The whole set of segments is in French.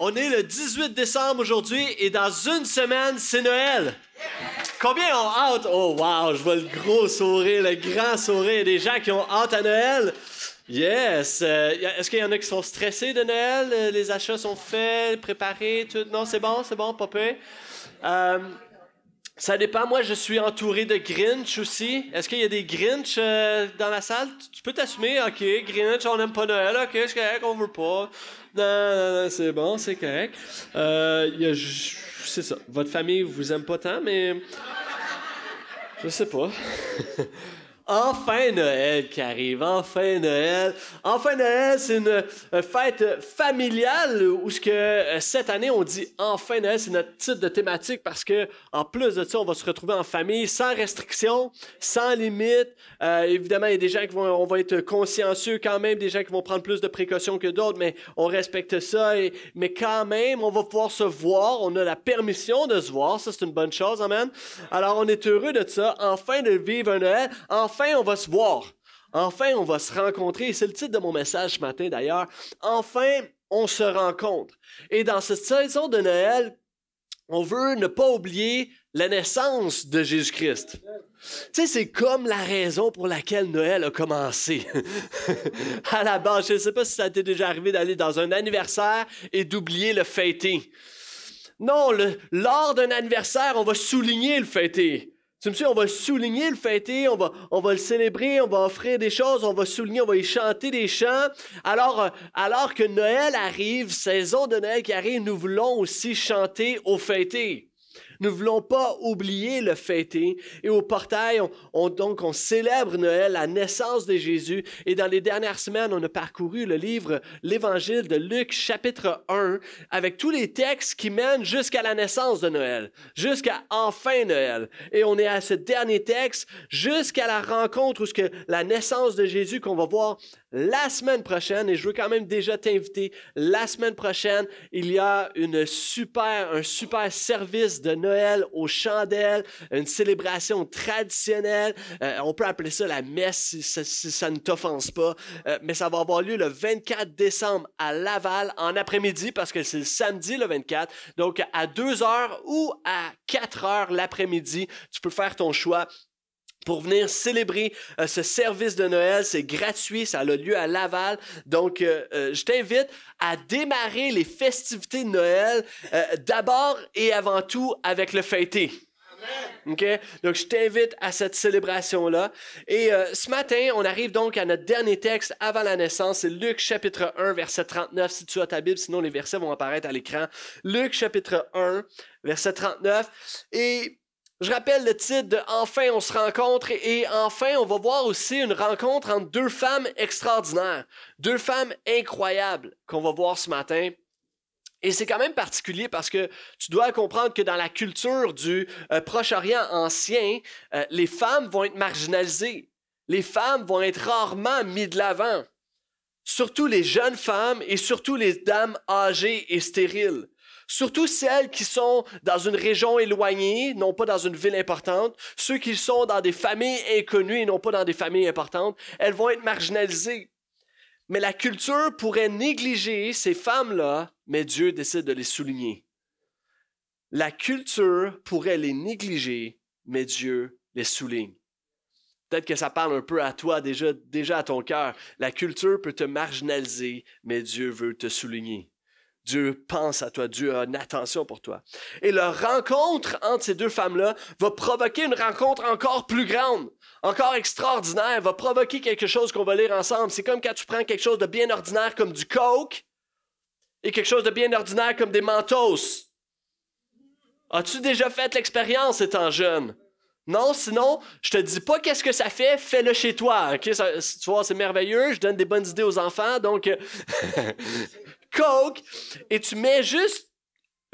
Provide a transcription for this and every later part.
On est le 18 décembre aujourd'hui et dans une semaine, c'est Noël. Combien ont hâte? Oh wow, je vois le gros sourire, le grand sourire des gens qui ont hâte à Noël. Yes. Euh, est-ce qu'il y en a qui sont stressés de Noël? Euh, les achats sont faits, préparés, tout? Non, c'est bon, c'est bon, papa. Euh, ça dépend. Moi, je suis entouré de Grinch aussi. Est-ce qu'il y a des Grinch euh, dans la salle? Tu peux t'assumer, OK, Grinch, on n'aime pas Noël, OK, c'est correct, on veut pas. Non, non, non, c'est bon, c'est correct. Euh, c'est ça. Votre famille vous aime pas tant, mais. Je sais pas. Enfin Noël qui arrive, enfin Noël. Enfin Noël, c'est une euh, fête familiale où ce que euh, cette année on dit enfin Noël, c'est notre titre de thématique parce que en plus de ça, on va se retrouver en famille sans restriction, sans limite. Euh, évidemment, il y a des gens qui vont, on va être consciencieux quand même, des gens qui vont prendre plus de précautions que d'autres, mais on respecte ça. Mais quand même, on va pouvoir se voir, on a la permission de se voir, ça c'est une bonne chose, amen. Alors on est heureux de ça, enfin de vivre un Noël, enfin on va se voir. Enfin on va se rencontrer. C'est le titre de mon message ce matin d'ailleurs. Enfin on se rencontre. Et dans cette saison de Noël, on veut ne pas oublier la naissance de Jésus-Christ. Tu sais, c'est comme la raison pour laquelle Noël a commencé. à la base, je ne sais pas si ça t'est déjà arrivé d'aller dans un anniversaire et d'oublier le fêter. Non, lors d'un anniversaire, on va souligner le fêter. Tu me suis, on va souligner le fêter, on va, on va le célébrer, on va offrir des choses, on va souligner, on va y chanter des chants. Alors, euh, alors que Noël arrive, saison de Noël qui arrive, nous voulons aussi chanter au fêter. Ne voulons pas oublier le fêter. Et au portail, on, donc, on célèbre Noël, la naissance de Jésus. Et dans les dernières semaines, on a parcouru le livre, l'évangile de Luc, chapitre 1, avec tous les textes qui mènent jusqu'à la naissance de Noël, jusqu'à enfin Noël. Et on est à ce dernier texte, jusqu'à la rencontre où ce que la naissance de Jésus qu'on va voir la semaine prochaine, et je veux quand même déjà t'inviter, la semaine prochaine, il y a une super, un super service de Noël aux chandelles, une célébration traditionnelle. Euh, on peut appeler ça la messe si, ça ne t'offense pas, euh, mais ça va avoir lieu le 24 décembre à Laval en après-midi parce que c'est le samedi le 24. Donc à 2 heures ou à 4 heures l'après-midi, tu peux faire ton choix pour venir célébrer euh, ce service de Noël. C'est gratuit, ça a lieu à Laval. Donc, euh, euh, je t'invite à démarrer les festivités de Noël d'abord et avant tout avec le fêté. OK? Donc, je t'invite à cette célébration-là. Et ce matin, on arrive donc à notre dernier texte avant la naissance. C'est Luc chapitre 1, verset 39. Si tu as ta Bible, sinon les versets vont apparaître à l'écran. Luc chapitre 1, verset 39. Et je rappelle le titre de Enfin on se rencontre et enfin on va voir aussi une rencontre entre deux femmes extraordinaires, deux femmes incroyables qu'on va voir ce matin. Et c'est quand même particulier parce que tu dois comprendre que dans la culture du euh, Proche-Orient ancien, euh, les femmes vont être marginalisées. Les femmes vont être rarement mises de l'avant. Surtout les jeunes femmes et surtout les dames âgées et stériles. Surtout celles qui sont dans une région éloignée, non pas dans une ville importante. Ceux qui sont dans des familles inconnues et non pas dans des familles importantes, elles vont être marginalisées. Mais la culture pourrait négliger ces femmes-là, mais Dieu décide de les souligner. La culture pourrait les négliger, mais Dieu les souligne. Peut-être que ça parle un peu à toi déjà, déjà à ton cœur. La culture peut te marginaliser, mais Dieu veut te souligner. Dieu pense à toi, Dieu a une attention pour toi. Et leur rencontre entre ces deux femmes-là va provoquer une rencontre encore plus grande, encore extraordinaire, va provoquer quelque chose qu'on va lire ensemble. C'est comme quand tu prends quelque chose de bien ordinaire comme du coke et quelque chose de bien ordinaire comme des mentos. As-tu déjà fait l'expérience étant jeune? Non, sinon, je te dis pas qu'est-ce que ça fait, fais-le chez toi. Ok, tu vois, c'est merveilleux. Je donne des bonnes idées aux enfants, donc euh, Coke et tu mets juste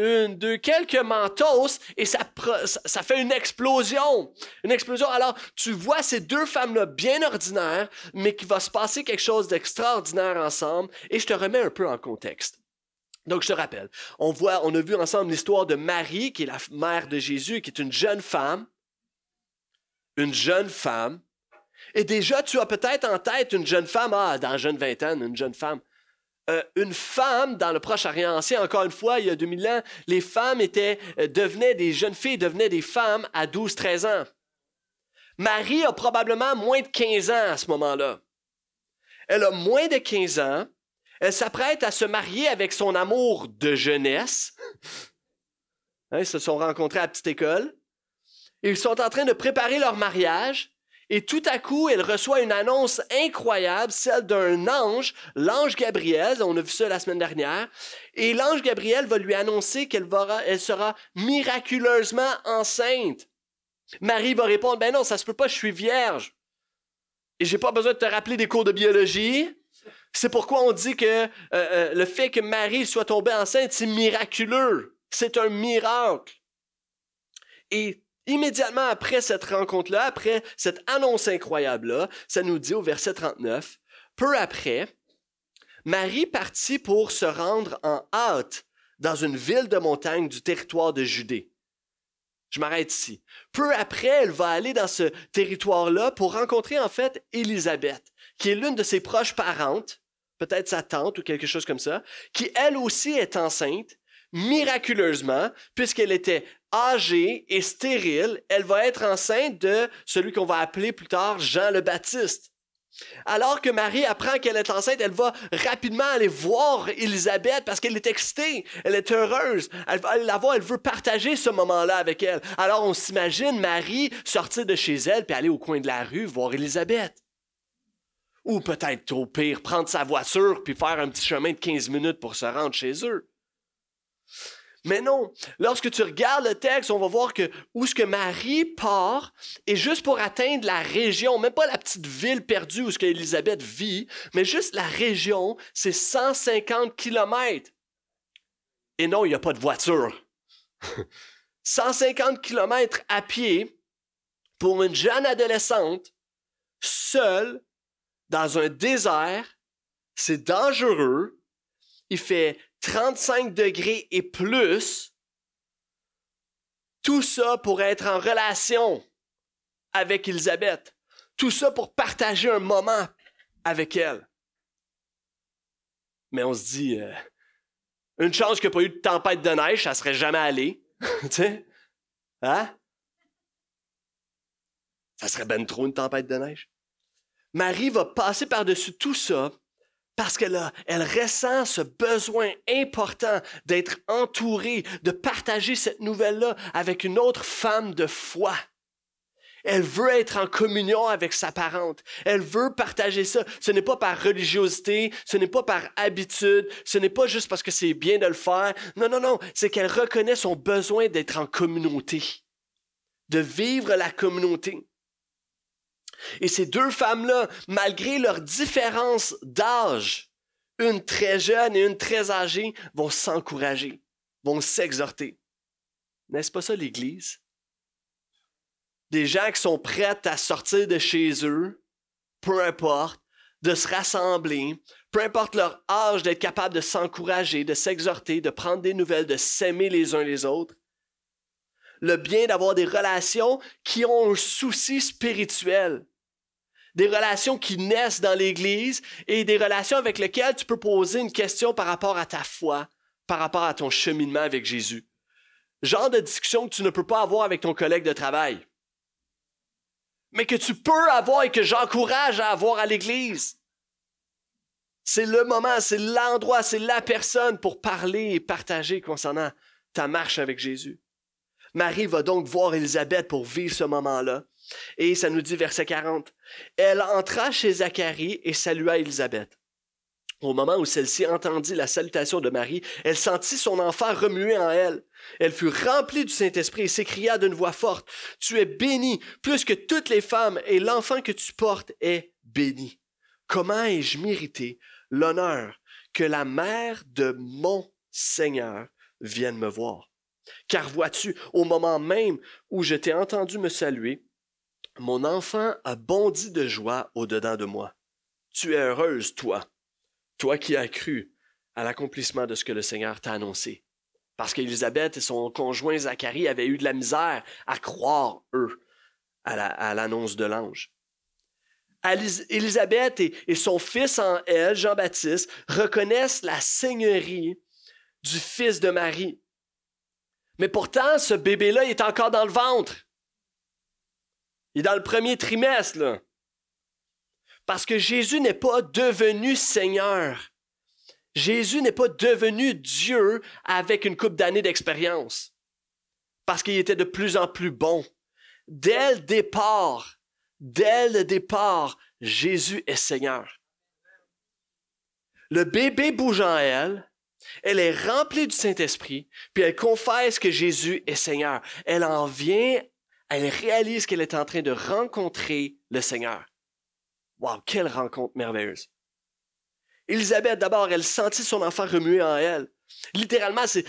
une, deux, quelques mentos et ça, ça, fait une explosion. Une explosion. Alors, tu vois ces deux femmes-là bien ordinaires, mais qui va se passer quelque chose d'extraordinaire ensemble et je te remets un peu en contexte. Donc, je te rappelle, on voit, on a vu ensemble l'histoire de Marie, qui est la mère de Jésus, qui est une jeune femme. Une jeune femme. Et déjà, tu as peut-être en tête une jeune femme, ah, dans la jeune vingtaine, une jeune femme. Euh, une femme dans le Proche-Orient ancien, encore une fois, il y a 2000 ans, les femmes étaient, euh, devenaient des jeunes filles, devenaient des femmes à 12-13 ans. Marie a probablement moins de 15 ans à ce moment-là. Elle a moins de 15 ans. Elle s'apprête à se marier avec son amour de jeunesse. Hein, ils se sont rencontrés à la petite école. Ils sont en train de préparer leur mariage. Et tout à coup, elle reçoit une annonce incroyable, celle d'un ange, l'ange Gabriel, on a vu ça la semaine dernière, et l'ange Gabriel va lui annoncer qu'elle elle sera miraculeusement enceinte. Marie va répondre, ben non, ça se peut pas, je suis vierge. Et j'ai pas besoin de te rappeler des cours de biologie. C'est pourquoi on dit que euh, euh, le fait que Marie soit tombée enceinte, c'est miraculeux. C'est un miracle. Et immédiatement après cette rencontre-là, après cette annonce incroyable-là, ça nous dit au verset 39, peu après, Marie partit pour se rendre en hâte dans une ville de montagne du territoire de Judée. Je m'arrête ici. Peu après, elle va aller dans ce territoire-là pour rencontrer en fait Élisabeth, qui est l'une de ses proches parentes, peut-être sa tante ou quelque chose comme ça, qui elle aussi est enceinte, miraculeusement, puisqu'elle était âgée et stérile, elle va être enceinte de celui qu'on va appeler plus tard Jean le Baptiste. Alors que Marie apprend qu'elle est enceinte, elle va rapidement aller voir Élisabeth parce qu'elle est excitée, elle est heureuse, elle va la voir, elle veut partager ce moment-là avec elle. Alors on s'imagine Marie sortir de chez elle puis aller au coin de la rue voir Élisabeth. Ou peut-être au pire prendre sa voiture puis faire un petit chemin de 15 minutes pour se rendre chez eux. Mais non, lorsque tu regardes le texte, on va voir que où ce que Marie part est juste pour atteindre la région, même pas la petite ville perdue où ce vit, mais juste la région, c'est 150 kilomètres. Et non, il n'y a pas de voiture. 150 kilomètres à pied pour une jeune adolescente, seule, dans un désert, c'est dangereux. Il fait 35 degrés et plus, tout ça pour être en relation avec Elisabeth. Tout ça pour partager un moment avec elle. Mais on se dit, euh, une chance qu'il n'y ait pas eu de tempête de neige, ça serait jamais allé. tu sais? Hein? Ça serait ben trop une tempête de neige. Marie va passer par-dessus tout ça parce qu'elle elle ressent ce besoin important d'être entourée, de partager cette nouvelle-là avec une autre femme de foi. Elle veut être en communion avec sa parente. Elle veut partager ça. Ce n'est pas par religiosité, ce n'est pas par habitude, ce n'est pas juste parce que c'est bien de le faire. Non, non, non, c'est qu'elle reconnaît son besoin d'être en communauté, de vivre la communauté. Et ces deux femmes-là, malgré leur différence d'âge, une très jeune et une très âgée, vont s'encourager, vont s'exhorter. N'est-ce pas ça l'Église? Des gens qui sont prêts à sortir de chez eux, peu importe, de se rassembler, peu importe leur âge, d'être capable de s'encourager, de s'exhorter, de prendre des nouvelles, de s'aimer les uns les autres. Le bien d'avoir des relations qui ont un souci spirituel des relations qui naissent dans l'Église et des relations avec lesquelles tu peux poser une question par rapport à ta foi, par rapport à ton cheminement avec Jésus. Genre de discussion que tu ne peux pas avoir avec ton collègue de travail, mais que tu peux avoir et que j'encourage à avoir à l'Église. C'est le moment, c'est l'endroit, c'est la personne pour parler et partager concernant ta marche avec Jésus. Marie va donc voir Élisabeth pour vivre ce moment-là. Et ça nous dit verset 40. Elle entra chez Zacharie et salua Élisabeth. Au moment où celle-ci entendit la salutation de Marie, elle sentit son enfant remuer en elle. Elle fut remplie du Saint-Esprit et s'écria d'une voix forte, Tu es bénie plus que toutes les femmes, et l'enfant que tu portes est béni. Comment ai-je mérité l'honneur que la mère de mon Seigneur vienne me voir? Car vois-tu, au moment même où je t'ai entendu me saluer, mon enfant a bondi de joie au-dedans de moi. Tu es heureuse, toi, toi qui as cru à l'accomplissement de ce que le Seigneur t'a annoncé. Parce qu'Élisabeth et son conjoint Zacharie avaient eu de la misère à croire, eux, à l'annonce de l'ange. Élisabeth et, son fils en elle, Jean-Baptiste, reconnaissent la seigneurie du fils de Marie. Mais pourtant, ce bébé-là est encore dans le ventre. Il est dans le premier trimestre. Parce que Jésus n'est pas devenu Seigneur. Jésus n'est pas devenu Dieu avec une coupe d'années d'expérience. Parce qu'il était de plus en plus bon. Dès le départ, Dès le départ, Jésus est Seigneur. Le bébé bouge en elle, elle est remplie du Saint-Esprit, puis elle confesse que Jésus est Seigneur. Elle en vient, elle réalise qu'elle est en train de rencontrer le Seigneur. Wow, quelle rencontre merveilleuse. Élisabeth, d'abord, elle sentit son enfant remuer en elle. Littéralement, c'est,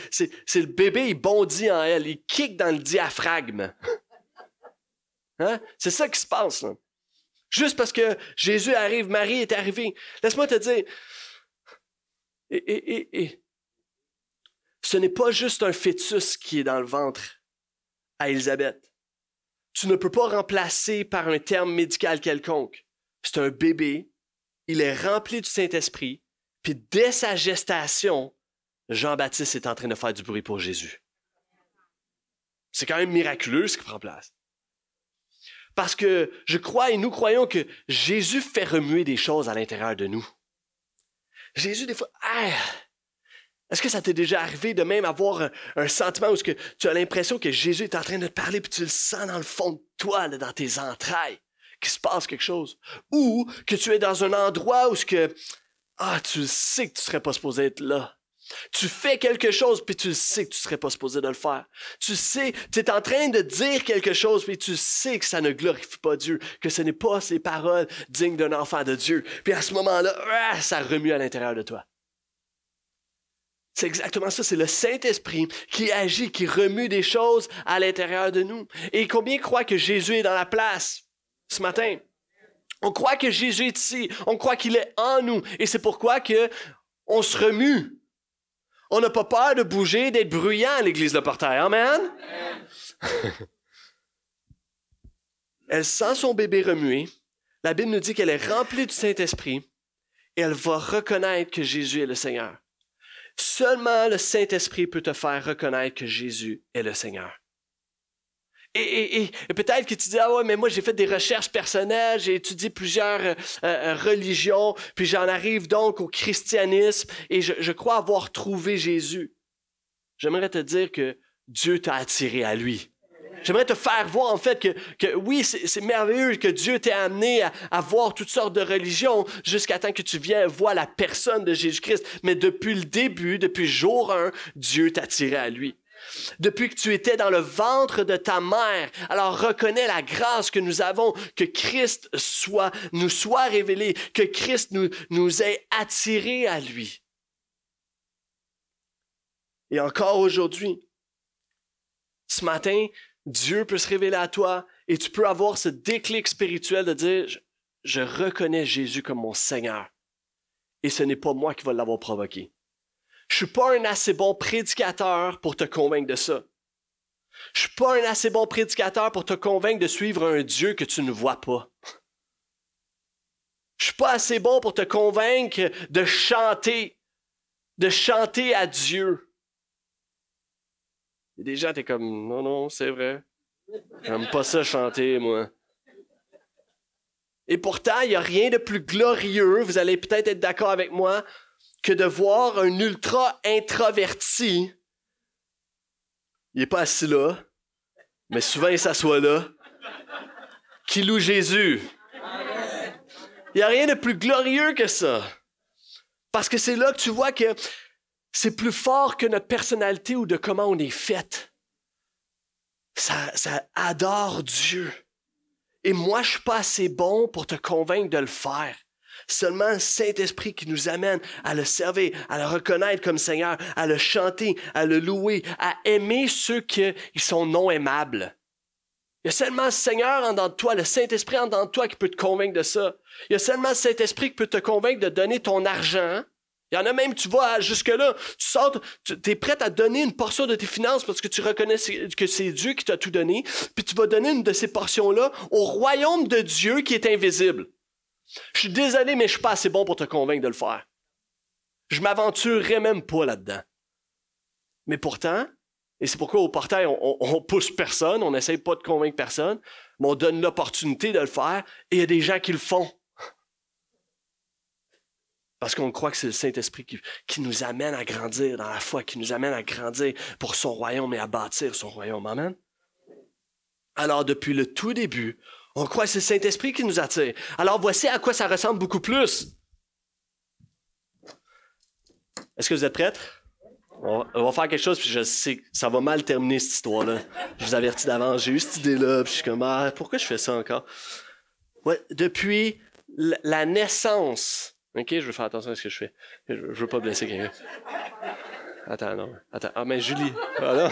le bébé, il bondit en elle, il kick dans le diaphragme. Hein? C'est ça qui se passe. Juste parce que Jésus arrive, Marie est arrivée. Laisse-moi te dire, ce n'est pas juste un fœtus qui est dans le ventre à Élisabeth. Tu ne peux pas remplacer par un terme médical quelconque. C'est un bébé, il est rempli du Saint-Esprit, puis dès sa gestation, Jean-Baptiste est en train de faire du bruit pour Jésus. C'est quand même miraculeux ce qui prend place. Parce que je crois et nous croyons que Jésus fait remuer des choses à l'intérieur de nous. Jésus, des fois, ah, est-ce que ça t'est déjà arrivé de même avoir un, sentiment où que tu as l'impression que Jésus est en train de parler puis tu le sens dans le fond de toi, dans tes entrailles, qu'il se passe quelque chose? Ou que tu es dans un endroit où ce que, ah, tu sais que tu serais pas supposé être là. Tu fais quelque chose, puis tu sais que tu serais pas supposé de le faire. Tu sais, tu es en train de dire quelque chose, puis tu sais que ça ne glorifie pas Dieu, que ce n'est pas ces paroles dignes d'un enfant de Dieu. Puis à ce moment-là, ah, ça remue à l'intérieur de toi. C'est exactement ça, c'est le Saint-Esprit qui agit, qui remue des choses à l'intérieur de nous. Et combien croient que Jésus est dans la place ce matin? On croit que Jésus est ici, on croit qu'il est en nous, et c'est pourquoi que on se remue on n'a pas peur de bouger, d'être bruyant à l'église de portail. Amen? elle sent son bébé remuer. La Bible nous dit qu'elle est remplie du Saint-Esprit et elle va reconnaître que Jésus est le Seigneur. Seulement le Saint-Esprit peut te faire reconnaître que Jésus est le Seigneur. Et, peut-être que tu dis, ah ouais, mais moi j'ai fait des recherches personnelles, j'ai étudié plusieurs euh, euh, religions, puis j'en arrive donc au christianisme et je, crois avoir trouvé Jésus. J'aimerais te dire que Dieu t'a attiré à lui. J'aimerais te faire voir en fait que, que oui, c'est merveilleux que Dieu t'ait amené à, voir toutes sortes de religions jusqu'à temps que tu viennes voir la personne de Jésus-Christ. Mais depuis le début, depuis jour 1, Dieu t'a attiré à lui depuis que tu étais dans le ventre de ta mère. Alors reconnais la grâce que nous avons, que Christ soit, nous soit révélé, que Christ nous, nous ait attirés à lui. Et encore aujourd'hui, ce matin, Dieu peut se révéler à toi et tu peux avoir ce déclic spirituel de dire, je, reconnais Jésus comme mon Seigneur. Et ce n'est pas moi qui va l'avoir provoqué. Je suis pas un assez bon prédicateur pour te convaincre de ça. Je suis pas un assez bon prédicateur pour te convaincre de suivre un Dieu que tu ne vois pas. Je suis pas assez bon pour te convaincre de chanter, de chanter à Dieu. Et gens, t'es comme, non, non, c'est vrai. J'aime pas ça chanter, moi. Et pourtant, il n'y a rien de plus glorieux, vous allez peut-être être, d'accord avec moi, que de voir un ultra introverti. Il est pas assis là, mais souvent il s'assoit là, qui loue Jésus. Il n'y a rien de plus glorieux que ça. Parce que c'est là que tu vois que c'est plus fort que notre personnalité ou de comment on est fait. Ça, adore Dieu. Et moi, je suis pas assez bon pour te convaincre de le faire. Seulement Saint-Esprit qui nous amène à le servir, à le reconnaître comme Seigneur, à le chanter, à le louer, à aimer ceux qui sont non aimables. Il y a seulement le Seigneur en dedans de toi, le Saint-Esprit en dedans de toi qui peut te convaincre de ça. Il y a seulement le Saint-Esprit qui peut te convaincre de donner ton argent. Il y en a même, tu vois, jusque-là, tu sors, tu es prêt à donner une portion de tes finances parce que tu reconnais que c'est Dieu qui t'a tout donné, puis tu vas donner une de ces portions-là au royaume de Dieu qui est invisible. Je suis désolé, mais je suis pas assez bon pour te convaincre de le faire. Je m'aventurerai même pas là-dedans. Mais pourtant, et c'est pourquoi au portail, on, on, pousse personne, on n'essaye pas de convaincre personne, mais on donne l'opportunité de le faire, et il y a des gens qui le font. Parce qu'on croit que c'est le Saint-Esprit qui, nous amène à grandir dans la foi, qui nous amène à grandir pour son royaume et à bâtir son royaume. Amen. Alors, depuis le tout début, on croit que c'est le Saint-Esprit qui nous attire. Alors, voici à quoi ça ressemble beaucoup plus. Est-ce que vous êtes prêts? On va, faire quelque chose, puis je sais que ça va mal terminer cette histoire-là. Je vous avertis d'avance, j'ai eu cette idée-là, puis je suis comme, ah, pourquoi je fais ça encore? Ouais, depuis la naissance, ok, je veux faire attention à ce que je fais. Je, veux pas blesser quelqu'un. Attends, non. Attends. Ah, mais Julie. Ah,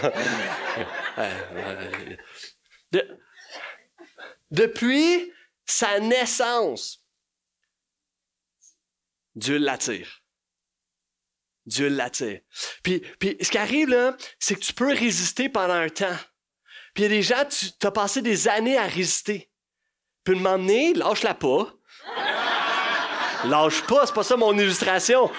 depuis sa naissance, Dieu l'attire. Dieu l'attire. Puis, puis ce qui arrive, là, c'est que tu peux résister pendant un temps. Puis il y a des gens, tu as passé des années à résister. Puis m'emmener, lâche-la pas. Lâche pas, c'est pas ça mon illustration.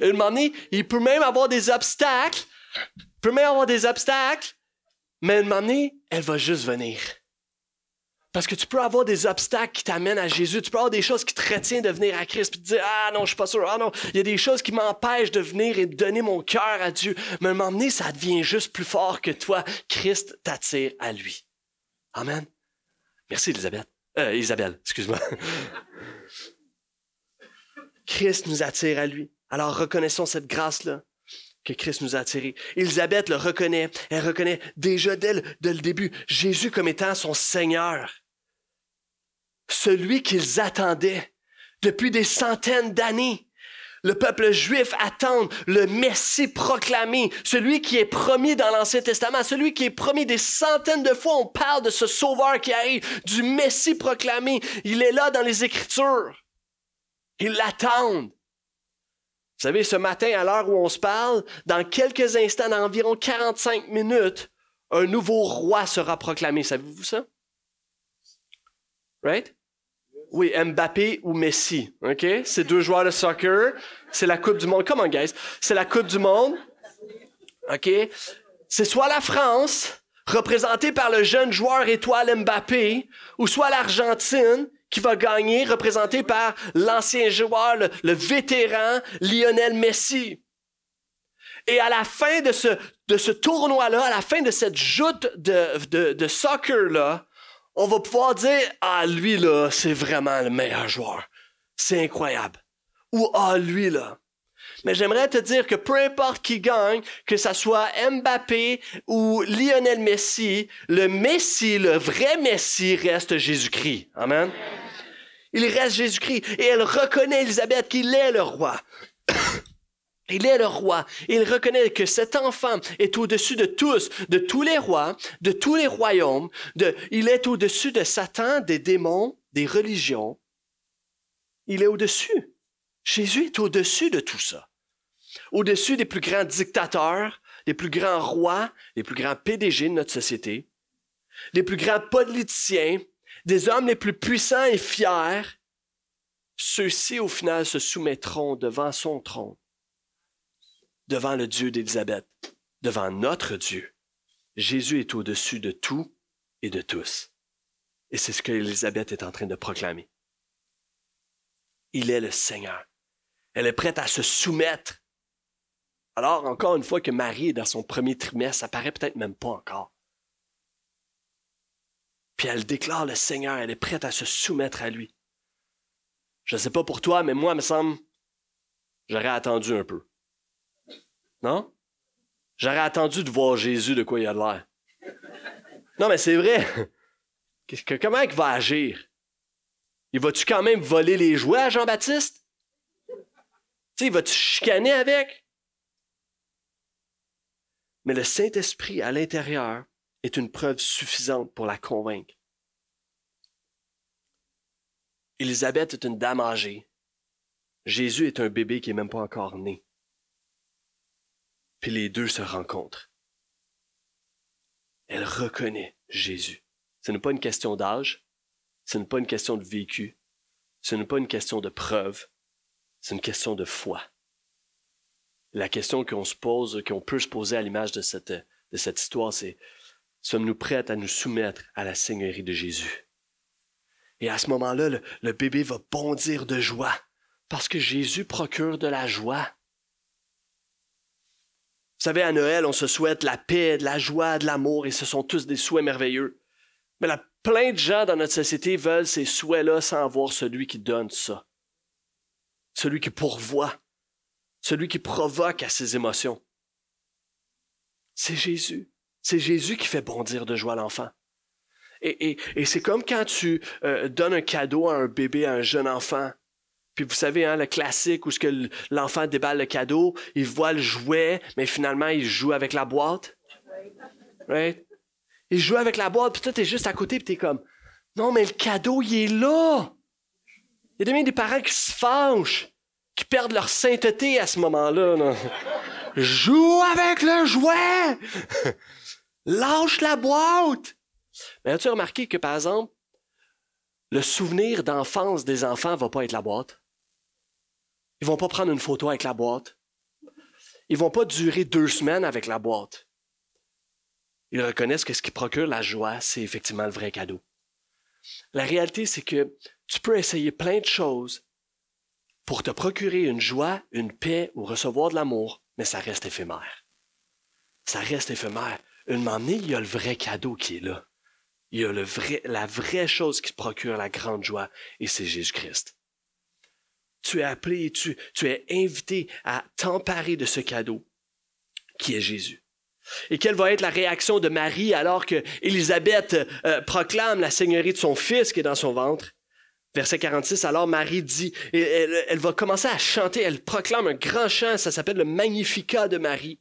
Une moment il peut même avoir des obstacles. Il peut même avoir des obstacles. Mais une moment elle va juste venir. Parce que tu peux avoir des obstacles qui t'amènent à Jésus. Tu peux avoir des choses qui te retiennent de venir à Christ. Puis te dire, ah non, je suis pas sûr. Ah non, il y a des choses qui m'empêchent de venir et de donner mon cœur à Dieu. Mais à un moment ça devient juste plus fort que toi. Christ t'attire à lui. Amen. Merci, Elisabeth. Euh, Isabelle, excuse-moi. Christ nous attire à lui. Alors reconnaissons cette grâce-là que Christ nous a attirés. Elisabeth le reconnaît. Elle reconnaît déjà dès le début Jésus comme étant son Seigneur celui qu'ils attendaient depuis des centaines d'années. Le peuple juif attend le Messie proclamé, celui qui est promis dans l'Ancien Testament, celui qui est promis des centaines de fois. On parle de ce Sauveur qui arrive, du Messie proclamé. Il est là dans les Écritures. Ils l'attendent. Vous savez, ce matin, à l'heure où on se parle, dans quelques instants, dans environ 45 minutes, un nouveau roi sera proclamé. Savez-vous ça? Right? Oui, Mbappé ou Messi, OK? C'est deux joueurs de soccer. C'est la Coupe du Monde. Comment, guys? C'est la Coupe du Monde. OK? C'est soit la France, représentée par le jeune joueur étoile Mbappé, ou soit l'Argentine, qui va gagner, représentée par l'ancien joueur, le, vétéran Lionel Messi. Et à la fin de ce, de ce tournoi-là, à la fin de cette joute de, de, de soccer-là, on va pouvoir dire Ah, lui, là, c'est vraiment le meilleur joueur. C'est incroyable. Ou Ah, lui, là. Mais j'aimerais te dire que peu importe qui gagne, que ça soit Mbappé ou Lionel Messi, le Messi, le vrai Messi reste Jésus-Christ. Amen. Il reste Jésus-Christ et elle reconnaît Élisabeth qu'il est le roi. Il est le roi. Il reconnaît que cet enfant est au-dessus de tous, de tous les rois, de tous les royaumes. Il est au-dessus de Satan, des démons, des religions. Il est au-dessus. Jésus est au-dessus de tout ça. Au-dessus des plus grands dictateurs, des plus grands rois, des plus grands PDG de notre société, des plus grands politiciens, des hommes les plus puissants et fiers. Ceux-ci, au final, se soumettront devant son trône devant le Dieu d'Élisabeth, devant notre Dieu. Jésus est au-dessus de tout et de tous. Et c'est ce que Élisabeth est en train de proclamer. Il est le Seigneur. Elle est prête à se soumettre. Alors, encore une fois que Marie est dans son premier trimestre, ça paraît peut-être même pas encore. Puis elle déclare le Seigneur, elle est prête à se soumettre à lui. Je ne sais pas pour toi, mais moi, il me semble, j'aurais attendu un peu. Non? J'aurais attendu de voir Jésus de quoi il a l'air. Non, mais c'est vrai. comment il va agir? Il va-tu quand même voler les jouets à Jean-Baptiste? Tu il va-tu chicaner avec? Mais le Saint-Esprit à l'intérieur est une preuve suffisante pour la convaincre. Élisabeth est une dame âgée. Jésus est un bébé qui n'est même pas encore né puis les deux se rencontrent. Elle reconnaît Jésus. Ce n'est pas une question d'âge, ce n'est pas une question de vécu, ce n'est pas une question de preuve, c'est une question de foi. La question qu'on se pose, qu'on peut se poser à l'image de cette, histoire, c'est sommes-nous prêts à nous soumettre à la Seigneurie de Jésus? Et à ce moment-là, le bébé va bondir de joie parce que Jésus procure de la joie. Vous savez, à Noël, on se souhaite la paix, de la joie, de l'amour, et ce sont tous des souhaits merveilleux. Mais là, plein de gens dans notre société veulent ces souhaits-là sans voir celui qui donne ça. Celui qui pourvoit. Celui qui provoque à ces émotions. C'est Jésus. C'est Jésus qui fait bondir de joie l'enfant. Et, c'est comme quand tu euh, donnes un cadeau à un bébé, à un jeune enfant. Puis vous savez, hein, le classique où ce que l'enfant déballe le cadeau, il voit le jouet, mais finalement il joue avec la boîte. Right? Il joue avec la boîte, puis toi t'es juste à côté, puis t'es comme, non mais le cadeau il est là. Il y a des parents qui se fâchent, qui perdent leur sainteté à ce moment-là. Joue avec le jouet. Lâche la boîte. Mais as-tu remarqué que par exemple, le souvenir d'enfance des enfants va pas être la boîte? Ils vont pas prendre une photo avec la boîte. Ils vont pas durer deux semaines avec la boîte. Ils reconnaissent que ce qui procure la joie, c'est effectivement le vrai cadeau. La réalité, c'est que tu peux essayer plein de choses pour te procurer une joie, une paix ou recevoir de l'amour, mais ça reste éphémère. Ça reste éphémère. Une donné, il y a le vrai cadeau qui est là. Il y a la vraie chose qui procure la grande joie, et c'est Jésus-Christ tu es appelé, tu, es invité à t'emparer de ce cadeau qui est Jésus. Et quelle va être la réaction de Marie alors que Élisabeth euh, proclame la seigneurie de son fils qui est dans son ventre? Verset 46, alors Marie dit, elle, elle, va commencer à chanter, elle proclame un grand chant, ça s'appelle le Magnificat de Marie.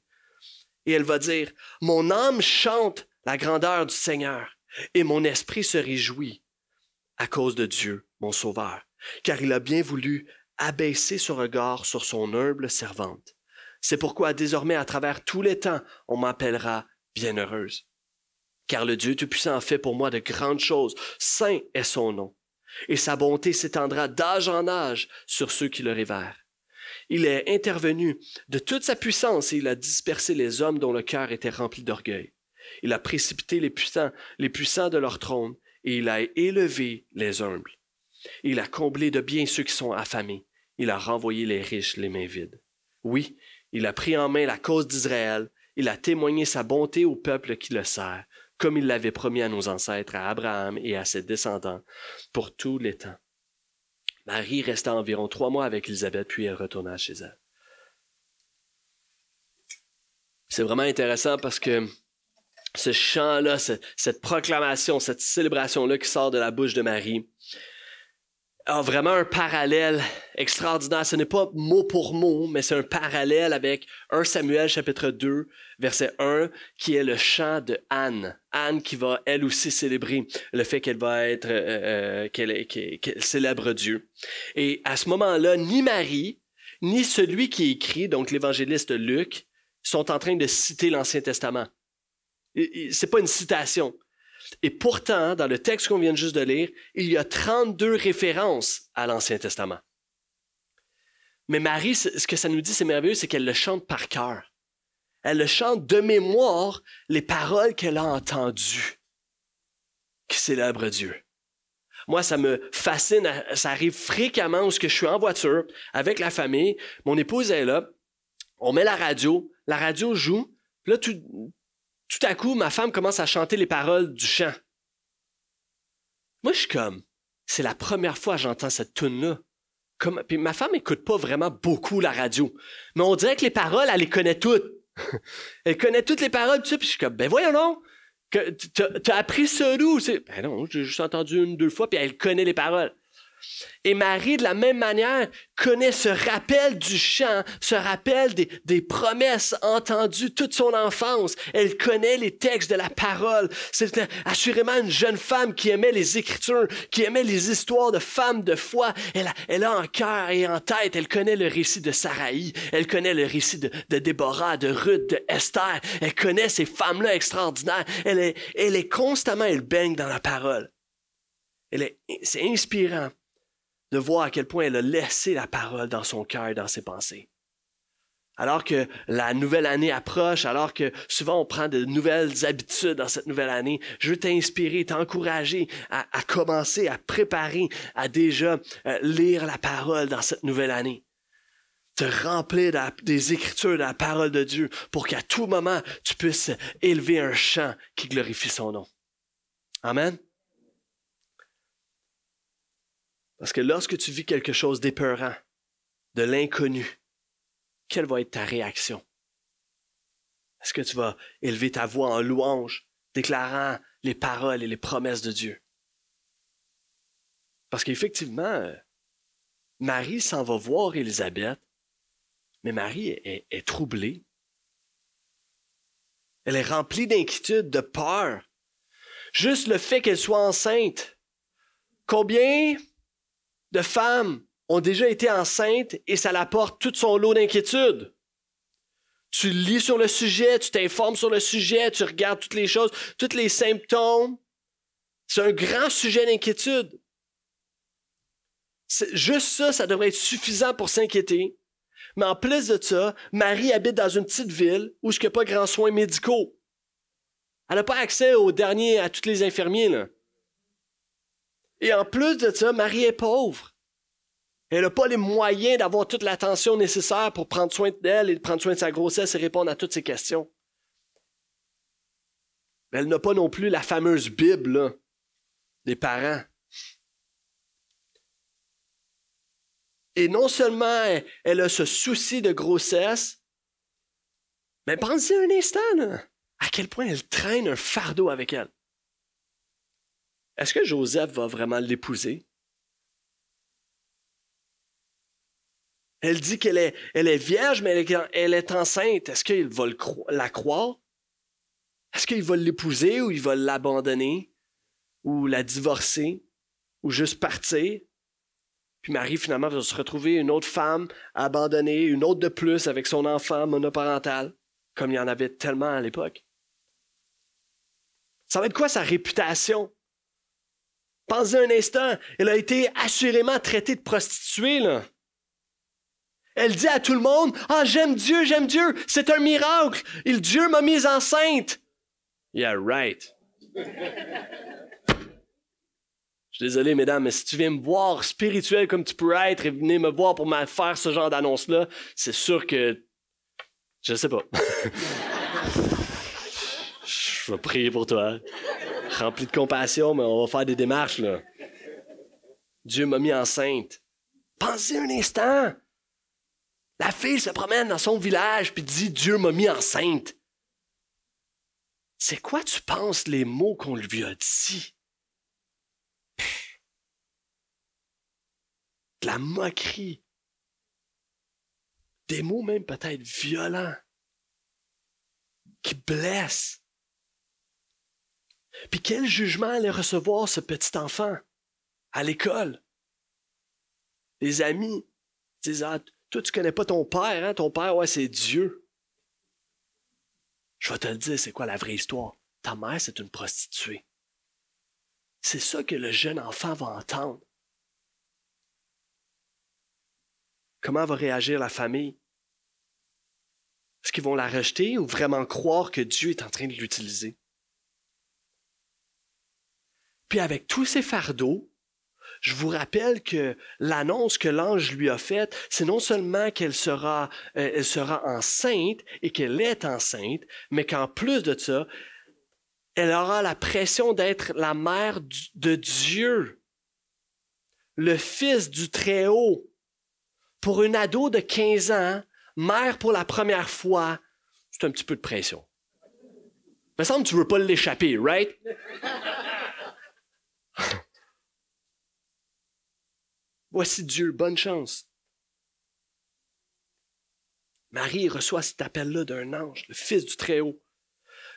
Et elle va dire, mon âme chante la grandeur du Seigneur, et mon esprit se réjouit à cause de Dieu, mon Sauveur, car il a bien voulu abaisser son regard sur son humble servante. C'est pourquoi désormais à travers tous les temps, on m'appellera bienheureuse. Car le Dieu Tout-Puissant fait pour moi de grandes choses, saint est son nom, et sa bonté s'étendra d'âge en âge sur ceux qui le révèrent. Il est intervenu de toute sa puissance et il a dispersé les hommes dont le cœur était rempli d'orgueil. Il a précipité les puissants, les puissants de leur trône, et il a élevé les humbles. Il a comblé de bien ceux qui sont affamés il a renvoyé les riches les mains vides. Oui, il a pris en main la cause d'Israël, il a témoigné sa bonté au peuple qui le sert, comme il l'avait promis à nos ancêtres, à Abraham et à ses descendants, pour tous les temps. Marie resta environ trois mois avec Élisabeth, puis elle retourna chez elle. C'est vraiment intéressant parce que ce chant-là, cette proclamation, cette célébration-là qui sort de la bouche de Marie, a vraiment un parallèle extraordinaire. Ce n'est pas mot pour mot, mais c'est un parallèle avec 1 Samuel chapitre 2, verset 1, qui est le chant de Anne. Anne qui va elle aussi célébrer le fait qu'elle va être, euh, euh, qu'elle, célèbre Dieu. Et à ce moment-là, ni Marie, ni celui qui écrit, donc l'évangéliste Luc, sont en train de citer l'Ancien Testament. C'est pas une citation. Et pourtant, dans le texte qu'on vient juste de lire, il y a 32 références à l'Ancien Testament. Mais Marie, ce que ça nous dit, c'est merveilleux, c'est qu'elle le chante par cœur. Elle le chante de mémoire les paroles qu'elle a entendues, qui célèbrent Dieu. Moi, ça me fascine. Ça arrive fréquemment où je suis en voiture avec la famille. Mon épouse est là. On met la radio. La radio joue. Là, tout, tout à coup, ma femme commence à chanter les paroles du chant. Moi, je suis comme, c'est la première fois que j'entends cette tune-là. Comme, puis ma femme écoute pas vraiment beaucoup la radio. Mais on dirait que les paroles, elle les connaît toutes. elle connaît toutes les paroles, tu puis je suis comme, ben voyons non. T'as appris ça d'où? Ben non, j'ai juste entendu une, deux fois, puis elle connaît les paroles. Et Marie, de la même manière, connaît ce rappel du chant, ce rappel des, promesses entendues toute son enfance. Elle connaît les textes de la parole. C'est assurément une jeune femme qui aimait les Écritures, qui aimait les histoires de femmes de foi. Elle a, en cœur et en tête, elle connaît le récit de Saraï, elle connaît le récit de, Déborah, de Ruth, de Esther. Elle connaît ces femmes-là extraordinaires. Elle est constamment, elle baigne dans la parole. c'est inspirant de voir à quel point elle a laissé la parole dans son cœur et dans ses pensées. Alors que la nouvelle année approche, alors que souvent on prend de nouvelles habitudes dans cette nouvelle année, je veux t'inspirer, t'encourager à, commencer, à préparer, à déjà euh, lire la parole dans cette nouvelle année. Te remplir des écritures de la parole de Dieu pour qu'à tout moment tu puisses élever un chant qui glorifie son nom. Amen. Parce que lorsque tu vis quelque chose d'épeurant, de l'inconnu, quelle va être ta réaction? Est-ce que tu vas élever ta voix en louange, déclarant les paroles et les promesses de Dieu? Parce qu'effectivement, Marie s'en va voir Élisabeth, mais Marie est, est troublée. Elle est remplie d'inquiétude, de peur. Juste le fait qu'elle soit enceinte. Combien de femmes ont déjà été enceintes et ça l'apporte tout son lot d'inquiétude. Tu lis sur le sujet, tu t'informes sur le sujet, tu regardes toutes les choses, tous les symptômes. C'est un grand sujet d'inquiétude. Juste ça, ça devrait être suffisant pour s'inquiéter. Mais en plus de ça, Marie habite dans une petite ville où il n'y a pas grand soins médicaux. Elle n'a pas accès aux derniers, à tous les infirmiers. Là. Et en plus de ça, Marie est pauvre. Elle n'a pas les moyens d'avoir toute l'attention nécessaire pour prendre soin d'elle et prendre soin de sa grossesse et répondre à toutes ces questions. Elle n'a pas non plus la fameuse Bible des parents. Et non seulement elle, a ce souci de grossesse, mais pensez un instant à quel point elle traîne un fardeau avec elle. Est-ce que Joseph va vraiment l'épouser? Elle dit qu'elle est, vierge, mais elle est, enceinte. Est-ce qu'il va la croire? Est-ce qu'il va l'épouser ou il va l'abandonner? Ou la divorcer? Ou juste partir? Puis Marie, finalement, va se retrouver une autre femme abandonnée, une autre de plus avec son enfant monoparental, comme il y en avait tellement à l'époque. Ça va être quoi sa réputation? Pensez un instant, elle a été assurément traitée de prostituée. Elle dit à tout le monde, ah, j'aime Dieu, j'aime Dieu, c'est un miracle, il, Dieu m'a mise enceinte. Yeah, right. Je suis désolé, mesdames, mais si tu viens me voir spirituel comme tu peux être et venir me voir pour me faire ce genre d'annonce-là, c'est sûr que. Je sais pas. Je vais prier pour toi rempli de compassion, mais on va faire des démarches, là. Dieu m'a mis enceinte. Pensez un instant. La fille se promène dans son village puis dit Dieu m'a mis enceinte. C'est quoi tu penses les mots qu'on lui a dit? De la moquerie. Des mots même peut-être violents qui blessent. Puis quel jugement allait recevoir ce petit enfant à l'école? Les amis disent Ah, toi, tu connais pas ton père, hein? Ton père, ouais, c'est Dieu. Je vais te le dire, c'est quoi la vraie histoire? Ta mère, c'est une prostituée. C'est ça que le jeune enfant va entendre. Comment va réagir la famille? Est-ce qu'ils vont la rejeter ou vraiment croire que Dieu est en train de l'utiliser? Puis avec tous ces fardeaux, je vous rappelle que l'annonce que l'ange lui a faite, c'est non seulement qu'elle sera, euh, sera enceinte et qu'elle est enceinte, mais qu'en plus de ça, elle aura la pression d'être la mère de Dieu, le fils du Très-Haut. Pour une ado de 15 ans, mère pour la première fois, c'est un petit peu de pression. Il me semble que tu veux pas l'échapper, right? Voici Dieu, bonne chance. Marie reçoit cet appel-là d'un ange, le Fils du Très-Haut.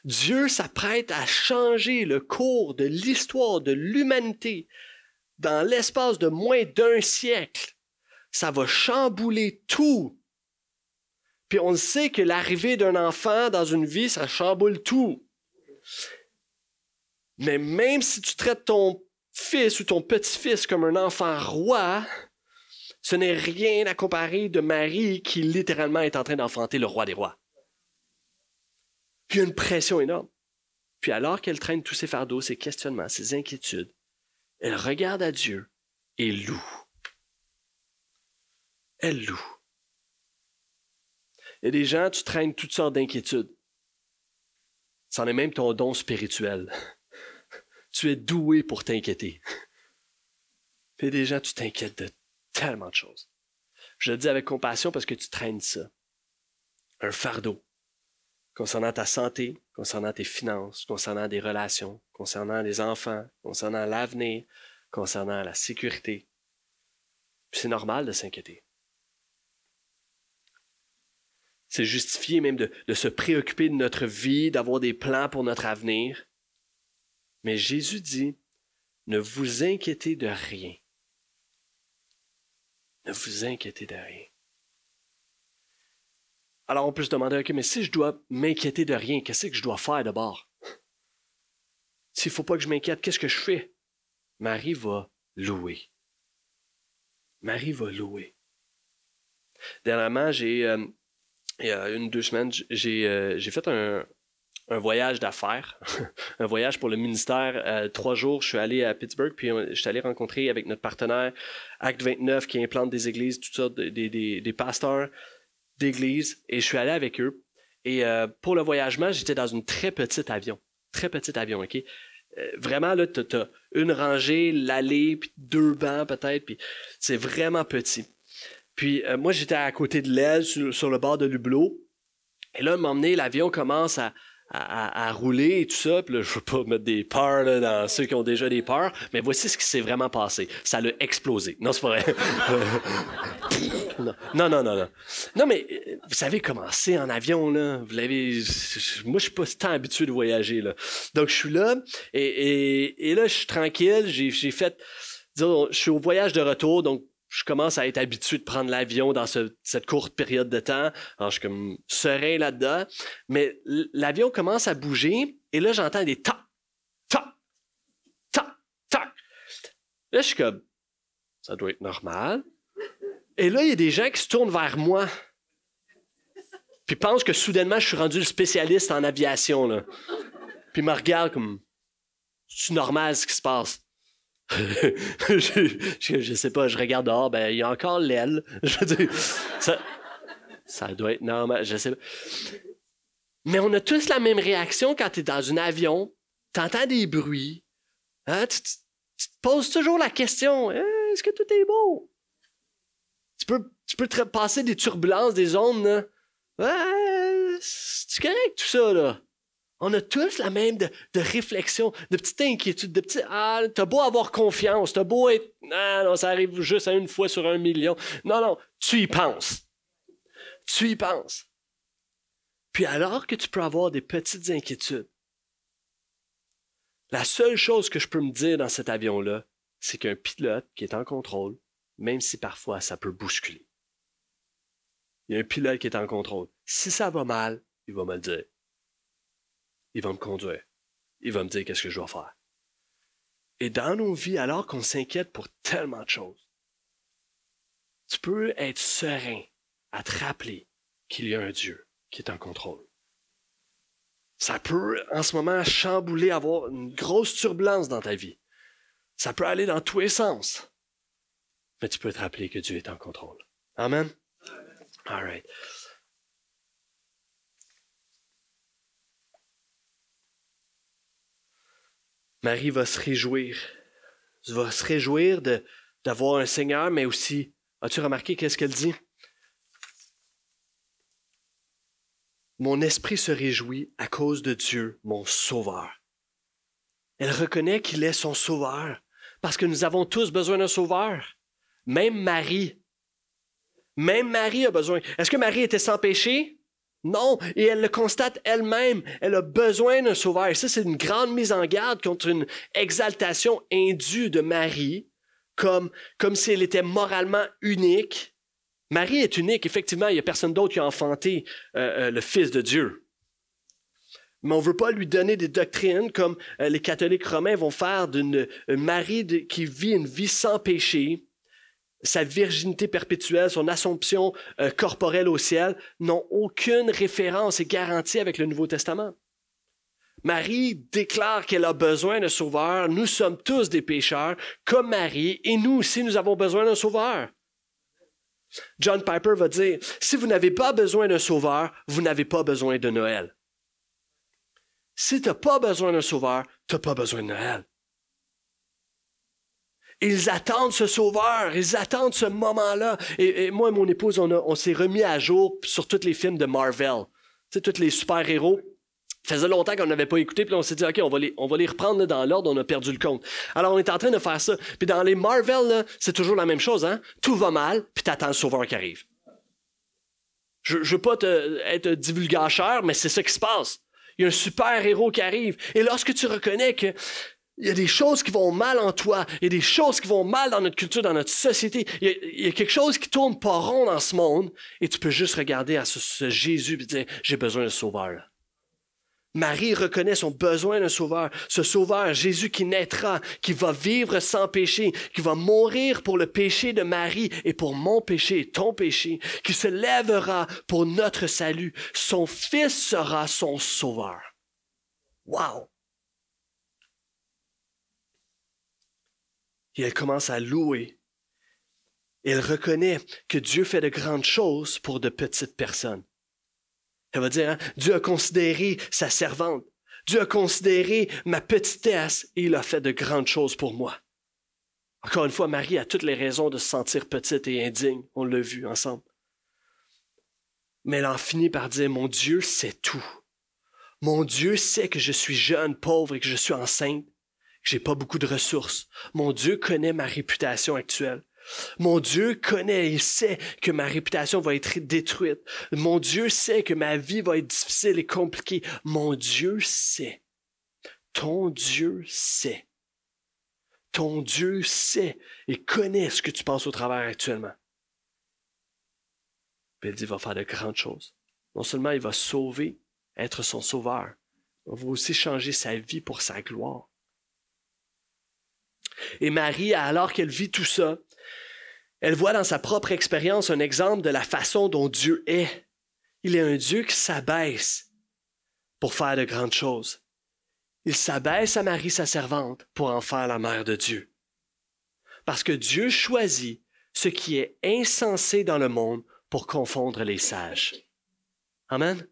Dieu s'apprête à changer le cours de l'histoire de l'humanité dans l'espace de moins d'un siècle. Ça va chambouler tout. Puis on sait que l'arrivée d'un enfant dans une vie, ça chamboule tout. Mais même si tu traites ton fils ou ton petit-fils comme un enfant roi, ce n'est rien à comparer de Marie qui littéralement est en train d'enfanter le roi des rois. Puis il y a une pression énorme. Puis alors qu'elle traîne tous ses fardeaux, ses questionnements, ses inquiétudes, elle regarde à Dieu et loue. Elle loue. A des gens, tu traînes toutes sortes d'inquiétudes. C'en est même ton don spirituel. Tu es doué pour t'inquiéter. Puis des gens, tu t'inquiètes de tellement de choses. Je le dis avec compassion parce que tu traînes ça. Un fardeau concernant ta santé, concernant tes finances, concernant des relations, concernant les enfants, concernant l'avenir, concernant la sécurité. C'est normal de s'inquiéter. C'est justifié même de, se préoccuper de notre vie, d'avoir des plans pour notre avenir. Mais Jésus dit, ne vous inquiétez de rien. Ne vous inquiétez de rien. Alors on peut se demander, OK, mais si je dois m'inquiéter de rien, qu'est-ce que je dois faire d'abord? S'il ne faut pas que je m'inquiète, qu'est-ce que je fais? Marie va louer. Marie va louer. Dernièrement, j'ai euh, il y a une, deux semaines, j'ai euh, fait un, un voyage d'affaires, un voyage pour le ministère. Euh, trois jours, je suis allé à Pittsburgh, puis je suis allé rencontrer avec notre partenaire Acte 29 qui implante des églises, toutes sortes de, des, des, pasteurs d'églises, et je suis allé avec eux. Et euh, pour le voyagement, j'étais dans une très petite avion. Très petit avion, OK? vraiment, là, tu as, une rangée, l'allée, puis deux bancs peut-être, puis c'est vraiment petit. Puis euh, moi, j'étais à côté de l'aile, sur, le bord de l'hublot. Et là, m'emmener, l'avion commence à, à, rouler et tout ça. Puis là, je veux pas mettre des peurs dans ceux qui ont déjà des peurs, mais voici ce qui s'est vraiment passé. Ça l'a explosé. Non, c'est pas vrai. non, non, non, non. Non, mais euh, vous savez comment en avion, là? Vous l'avez... Moi, je suis pas tant habitué de voyager, là. Donc, je suis là, et, et, et là, je suis tranquille. J'ai, j'ai fait... Disons, je suis au voyage de retour, donc je commence à être habitué de prendre l'avion dans cette courte période de temps. Alors, je suis comme serein là-dedans. Mais l'avion commence à bouger et là, j'entends des ta, ta, ta, ta. Là, je suis comme, ça doit être normal. Et là, il y a des gens qui se tournent vers moi. Puis pensent que soudainement, je suis rendu le spécialiste en aviation. Là. Puis me regardent comme, c'est normal ce qui se passe? je, sais pas, je regarde dehors, ben, il y a encore l'aile. Je veux dire, ça, doit être normal, je sais pas. Mais on a tous la même réaction quand tu es dans un avion, tu entends des bruits, hein, tu, te poses toujours la question hein, est-ce que tout est beau Tu peux, te passer des turbulences, des ondes. Ouais, c'est correct tout ça, là? On a tous la même de, réflexion, de petites inquiétudes, de petits Ah, t'as beau avoir confiance, t'as beau être Ah non, ça arrive juste à une fois sur un million. Non, non, tu y penses. Tu y penses. Puis alors que tu peux avoir des petites inquiétudes, la seule chose que je peux me dire dans cet avion-là, c'est qu'un pilote qui est en contrôle, même si parfois ça peut bousculer. Il y a un pilote qui est en contrôle. Si ça va mal, il va me le dire il va me conduire. Il va me dire qu'est-ce que je dois faire. Et dans nos vies, alors qu'on s'inquiète pour tellement de choses, tu peux être serein à te rappeler qu'il y a un Dieu qui est en contrôle. Ça peut, en ce moment, chambouler, avoir une grosse turbulence dans ta vie. Ça peut aller dans tous les sens. Mais tu peux te rappeler que Dieu est en contrôle. Amen? All right. Marie va se réjouir. Va se réjouir d'avoir un Seigneur, mais aussi, as-tu remarqué qu'est-ce qu'elle dit? Mon esprit se réjouit à cause de Dieu, mon Sauveur. Elle reconnaît qu'il est son Sauveur, parce que nous avons tous besoin d'un Sauveur. Même Marie. Même Marie a besoin. Est-ce que Marie était sans péché? Non, et elle le constate elle-même. Elle a besoin d'un sauveur. Et ça, c'est une grande mise en garde contre une exaltation indue de Marie, comme, comme si elle était moralement unique. Marie est unique, effectivement, il n'y a personne d'autre qui a enfanté euh, euh, le Fils de Dieu. Mais on ne veut pas lui donner des doctrines comme euh, les catholiques romains vont faire d'une Marie qui vit une vie sans péché, sa virginité perpétuelle, son assomption euh, corporelle au ciel, n'ont aucune référence et garantie avec le Nouveau Testament. Marie déclare qu'elle a besoin d'un sauveur. Nous sommes tous des pécheurs, comme Marie, et nous aussi, nous avons besoin d'un sauveur. John Piper va dire, si vous n'avez pas besoin d'un sauveur, vous n'avez pas besoin de Noël. Si tu n'as pas besoin d'un sauveur, tu n'as pas besoin de Noël. Ils attendent ce sauveur, ils attendent ce moment-là. Et, moi et mon épouse, on, on s'est remis à jour sur tous les films de Marvel. Tu sais, tous les super-héros. Ça faisait longtemps qu'on n'avait pas écouté, puis on s'est dit, OK, on va les, on va les reprendre dans l'ordre, on a perdu le compte. Alors, on est en train de faire ça. Puis dans les Marvel, c'est toujours la même chose, hein? Tout va mal, puis t'attends le sauveur qui arrive. Je, je veux pas être divulgateur, mais c'est ça qui se passe. Il y a un super héros qui arrive. Et lorsque tu reconnais que il y a des choses qui vont mal en toi, il y a des choses qui vont mal dans notre culture, dans notre société. Il y a, quelque chose qui tourne pas rond dans ce monde, et tu peux juste regarder à ce, Jésus et dire, j'ai besoin d'un sauveur. Marie reconnaît son besoin d'un sauveur, ce sauveur, Jésus qui naîtra, qui va vivre sans péché, qui va mourir pour le péché de Marie et pour mon péché et ton péché, qui se lèvera pour notre salut. Son Fils sera son sauveur. Wow! Et elle commence à louer. Elle reconnaît que Dieu fait de grandes choses pour de petites personnes. Elle va dire, hein, Dieu a considéré sa servante. Dieu a considéré ma petitesse et il a fait de grandes choses pour moi. Encore une fois, Marie a toutes les raisons de se sentir petite et indigne. On l'a vu ensemble. Mais elle en finit par dire, mon Dieu sait tout. Mon Dieu sait que je suis jeune, pauvre et que je suis enceinte j'ai pas beaucoup de ressources. Mon Dieu connaît ma réputation actuelle. Mon Dieu connaît et sait que ma réputation va être détruite. Mon Dieu sait que ma vie va être difficile et compliquée. Mon Dieu sait. Ton Dieu sait. Ton Dieu sait et connaît ce que tu passes au travers actuellement. Puis il va faire de grandes choses. Non seulement il va sauver, être son sauveur, il va aussi changer sa vie pour sa gloire. Et Marie, alors qu'elle vit tout ça, elle voit dans sa propre expérience un exemple de la façon dont Dieu est. Il est un Dieu qui s'abaisse pour faire de grandes choses. Il s'abaisse à Marie, sa servante, pour en faire la mère de Dieu. Parce que Dieu choisit ce qui est insensé dans le monde pour confondre les sages. Amen.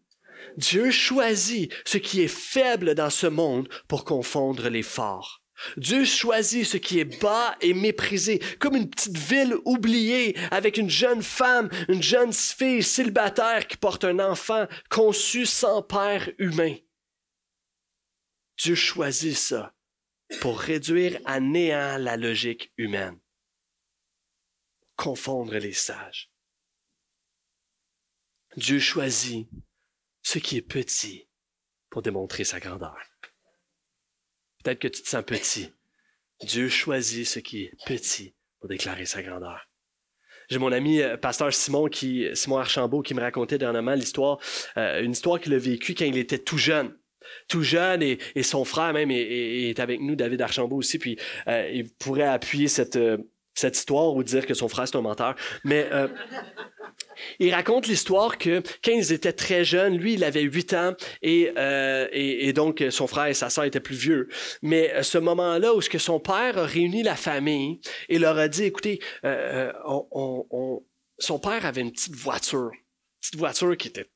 Dieu choisit ce qui est faible dans ce monde pour confondre les forts. Dieu choisit ce qui est bas et méprisé, comme une petite ville oubliée avec une jeune femme, une jeune fille célibataire qui porte un enfant conçu sans père humain. Dieu choisit ça pour réduire à néant la logique humaine, confondre les sages. Dieu choisit ce qui est petit pour démontrer sa grandeur. Peut-être que tu te sens petit. Dieu choisit ce qui est petit pour déclarer sa grandeur. J'ai mon ami euh, pasteur Simon qui Simon Archambault qui me racontait dernièrement l'histoire euh, une histoire qu'il a vécue quand il était tout jeune tout jeune et, son frère même est, avec nous David Archambault aussi puis euh, il pourrait appuyer cette cette histoire ou dire que son frère c'est un menteur mais il raconte l'histoire que quand ils étaient très jeunes, lui, il avait 8 ans euh, et, et, donc son frère et sa sœur étaient plus vieux. Mais euh, ce moment-là où ce que son père a réuni la famille et leur a dit, écoutez, euh, on, son père avait une petite voiture, petite voiture qui était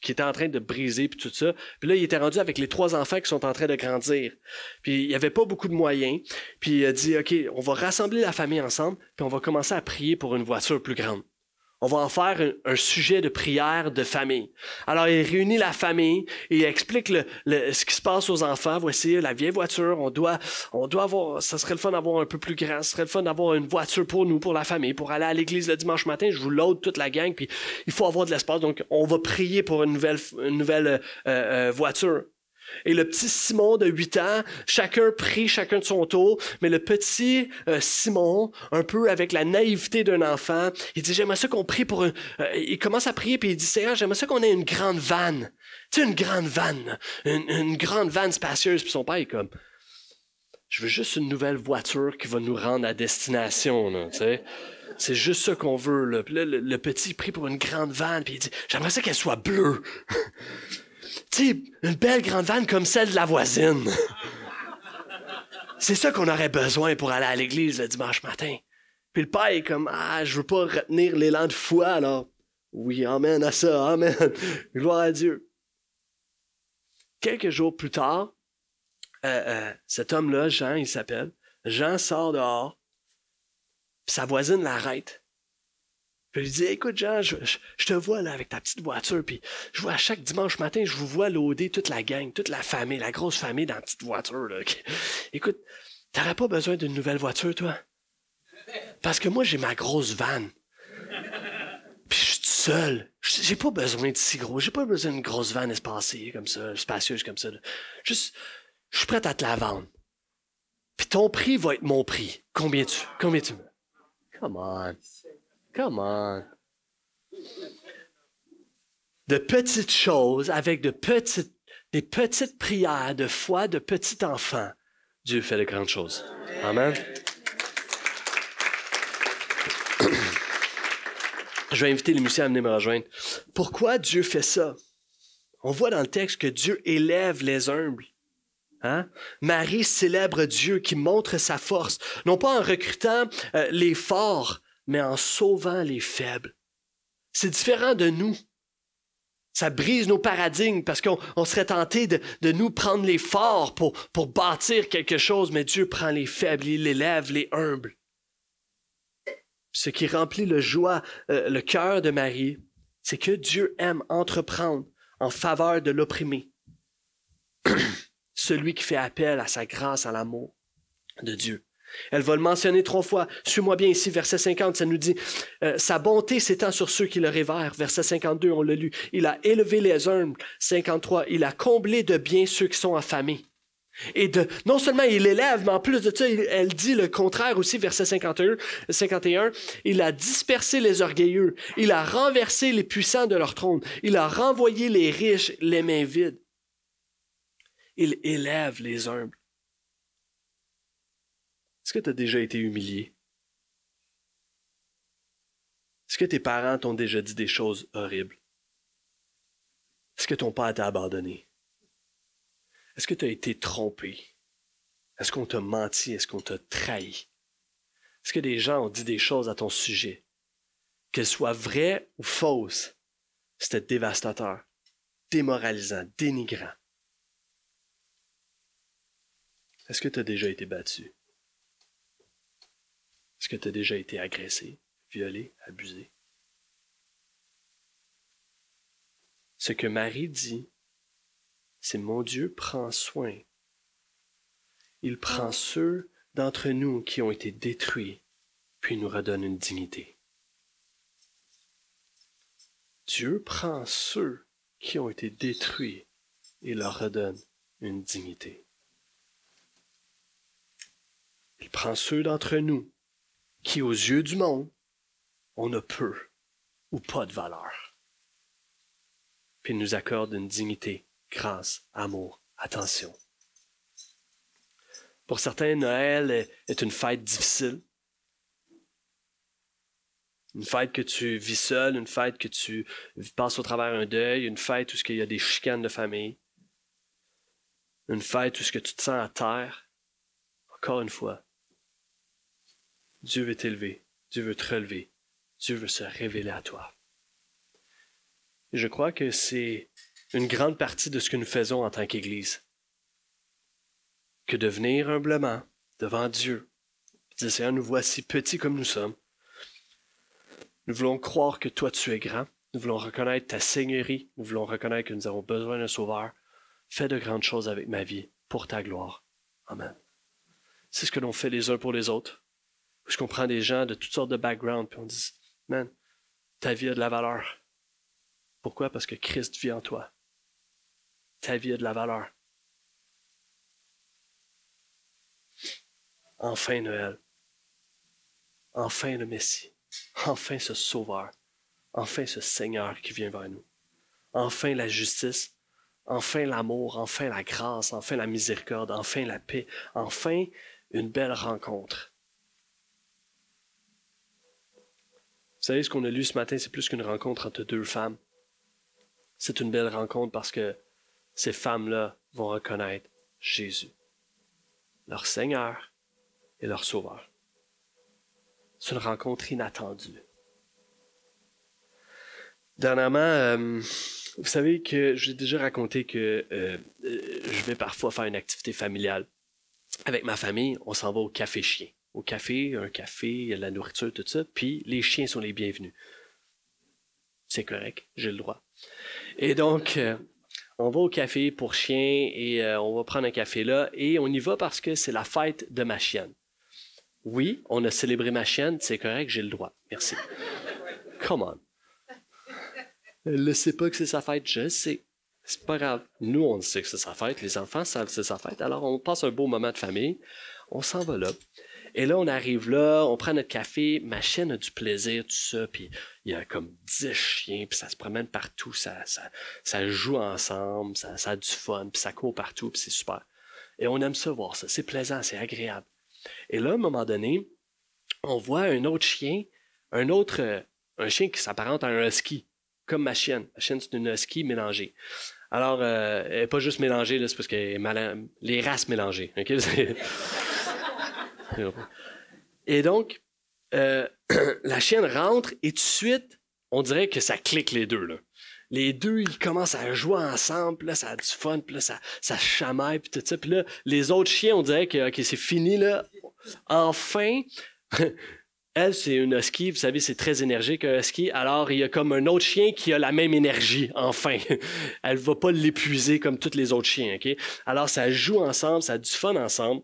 qui était en train de briser puis tout ça. Puis là, il était rendu avec les trois enfants qui sont en train de grandir. Puis il n'y avait pas beaucoup de moyens. Puis il a dit, OK, on va rassembler la famille ensemble, puis on va commencer à prier pour une voiture plus grande. On va en faire un, sujet de prière de famille. Alors, il réunit la famille et il explique le, ce qui se passe aux enfants. Voici la vieille voiture. On doit, on doit avoir, ça serait le fun d'avoir un peu plus grand. Ce serait le fun d'avoir une voiture pour nous, pour la famille, pour aller à l'église le dimanche matin. Je vous load toute la gang, puis il faut avoir de l'espace. Donc, on va prier pour une nouvelle, une nouvelle euh, euh, voiture. Et le petit Simon de 8 ans, chacun prie chacun de son tour, mais le petit euh, Simon, un peu avec la naïveté d'un enfant, il dit, j'aimerais ça qu'on prie pour un... Euh, il commence à prier, puis il dit, Seigneur, j'aimerais ça qu'on ait une grande vanne. Tu sais, une grande vanne, une, une grande vanne spacieuse. Puis son père est comme, je veux juste une nouvelle voiture qui va nous rendre à destination. C'est juste ça qu'on veut. Là. Puis là, le, petit prie pour une grande vanne, puis il dit J'aimerais ça qu'elle soit bleue. tu sais, une belle grande vanne comme celle de la voisine. C'est ça qu'on aurait besoin pour aller à l'église le dimanche matin. Puis le père est comme Ah, je veux pas retenir l'élan de foi, alors. Oui, amen à ça, amen. Gloire à Dieu. Quelques jours plus tard, euh, euh, cet homme-là, Jean, il s'appelle, Jean sort dehors, puis sa voisine l'arrête. Puis lui dit Écoute, Jean, je, te vois là avec ta petite voiture, puis je vois chaque dimanche matin, je vous vois loader toute la gang, toute la famille, la grosse famille dans la petite voiture. Là. Écoute, t'aurais pas besoin d'une nouvelle voiture, toi? Parce que moi, j'ai ma grosse vanne. Puis je suis seul. J'ai pas besoin de si gros. J'ai pas besoin d'une grosse vanne espacée comme ça, spacieuse comme ça. Juste, je suis prêt à te la vendre. Puis ton prix va être mon prix. Combien tu, combien tu veux? Come on. Come on. De petites choses avec de petites, des petites prières de foi de petits enfants, Dieu fait de grandes choses. Amen. Je vais inviter les musiciens à venir me rejoindre. Pourquoi Dieu fait ça? On voit dans le texte que Dieu élève les humbles. Hein? Marie célèbre Dieu qui montre sa force, non pas en recrutant euh, les forts, mais en sauvant les faibles. C'est différent de nous. Ça brise nos paradigmes parce qu'on serait tenté de, nous prendre les forts pour, bâtir quelque chose, mais Dieu prend les faibles, il élève les humbles. Ce qui remplit le joie, euh, le cœur de Marie, c'est que Dieu aime entreprendre en faveur de l'opprimé. celui qui fait appel à sa grâce, à l'amour de Dieu. Elle va le mentionner trois fois. Suis-moi bien ici, verset 50, ça nous dit euh, Sa bonté s'étend sur ceux qui le révèrent. Verset 52, on l'a lu. Il a élevé les humbles. 53, il a comblé de bien ceux qui sont affamés. Et de, non seulement il élève, mais en plus de ça, elle dit le contraire aussi, verset 51, 51. Il a dispersé les orgueilleux. Il a renversé les puissants de leur trône. Il a renvoyé les riches les mains vides. Il élève les humbles. Est-ce que tu as déjà été humilié? Est-ce que tes parents t'ont déjà dit des choses horribles? Est-ce que ton père t'a abandonné? Est-ce que tu as été trompé? Est-ce qu'on t'a menti? Est-ce qu'on t'a trahi? Est-ce que des gens ont dit des choses à ton sujet? Qu'elles soient vraies ou fausses, c'était dévastateur, démoralisant, dénigrant. Est-ce que tu as déjà été battu? Est-ce que tu as déjà été agressé, violé, abusé? Ce que Marie dit, c'est mon Dieu prend soin. Il prend ceux d'entre nous qui ont été détruits, puis nous redonne une dignité. Dieu prend ceux qui ont été détruits et leur redonne une dignité. Il prend ceux d'entre nous qui, aux yeux du monde, on a peu ou pas de valeur. Puis il nous accorde une dignité, grâce, amour, attention. Pour certains, Noël est une fête difficile. Une fête que tu vis seul, une fête que tu passes au travers un deuil, une fête où il y a des chicanes de famille, une fête où tu te sens à terre. Encore une fois, Dieu veut t'élever, Dieu veut te relever, Dieu veut se révéler à toi. Et je crois que c'est une grande partie de ce que nous faisons en tant qu'Église. Que de venir humblement devant Dieu, dire Seigneur, nous voici petits comme nous sommes. Nous voulons croire que toi tu es grand, nous voulons reconnaître ta Seigneurie, nous voulons reconnaître que nous avons besoin d'un Sauveur. Fais de grandes choses avec ma vie pour ta gloire. Amen. C'est ce que l'on fait les uns pour les autres où prend des gens de toutes sortes de backgrounds, puis on dit, man, ta vie a de la valeur. Pourquoi? Parce que Christ vit en toi. Ta vie a de la valeur. Enfin Noël. Enfin le Messie. Enfin ce Sauveur. Enfin ce Seigneur qui vient vers nous. Enfin la justice. Enfin l'amour. Enfin la grâce. Enfin la miséricorde. Enfin la paix. Enfin une belle rencontre. Savez, ce qu'on a lu ce matin, c'est plus qu'une rencontre entre deux femmes. C'est une belle rencontre parce que ces femmes-là vont reconnaître Jésus, leur Seigneur et leur Sauveur. C'est une rencontre inattendue. Dernièrement, euh, vous savez que j'ai déjà raconté que euh, euh, je vais parfois faire une activité familiale. Avec ma famille, on s'en va au café chien. Au café, un café, la nourriture, tout ça, puis les chiens sont les bienvenus. C'est correct, j'ai le droit. Et donc, on va au café pour chiens et on va prendre un café là et on y va parce que c'est la fête de ma chienne. Oui, on a célébré ma chienne, c'est correct, j'ai le droit. Merci. Come on. Elle ne sait pas que c'est sa fête, je sais. C'est pas grave. Nous, on sait que c'est sa fête, les enfants savent que c'est sa fête. Alors, on passe un beau moment de famille, on s'en va là. Et là, on arrive là, on prend notre café, ma chienne a du plaisir, tout ça, puis il y a comme dix chiens, puis ça se promène partout, ça, ça, ça joue ensemble, ça, ça a du fun, puis ça court partout, puis c'est super. Et on aime ça voir ça, c'est plaisant, c'est agréable. Et là, à un moment donné, on voit un autre chien, un autre, euh, un chien qui s'apparente à un husky, comme ma chienne. Ma chienne, c'est une husky mélangée. Alors, euh, elle n'est pas juste mélangée, c'est parce mal... les races mélangées. et donc, euh, la chienne rentre et tout de suite, on dirait que ça clique les deux. Les deux, ils commencent à jouer ensemble, là, ça a du fun, ça, ça chamaille, puis tout ça. Puis les autres chiens, on dirait que c'est fini, là. Enfin, elle, c'est une husky, vous savez, c'est très énergique, un husky. Alors, il y a comme un autre chien qui a la même énergie, enfin. Elle va pas l'épuiser comme tous les autres chiens? Alors, ça joue ensemble, ça a du fun ensemble.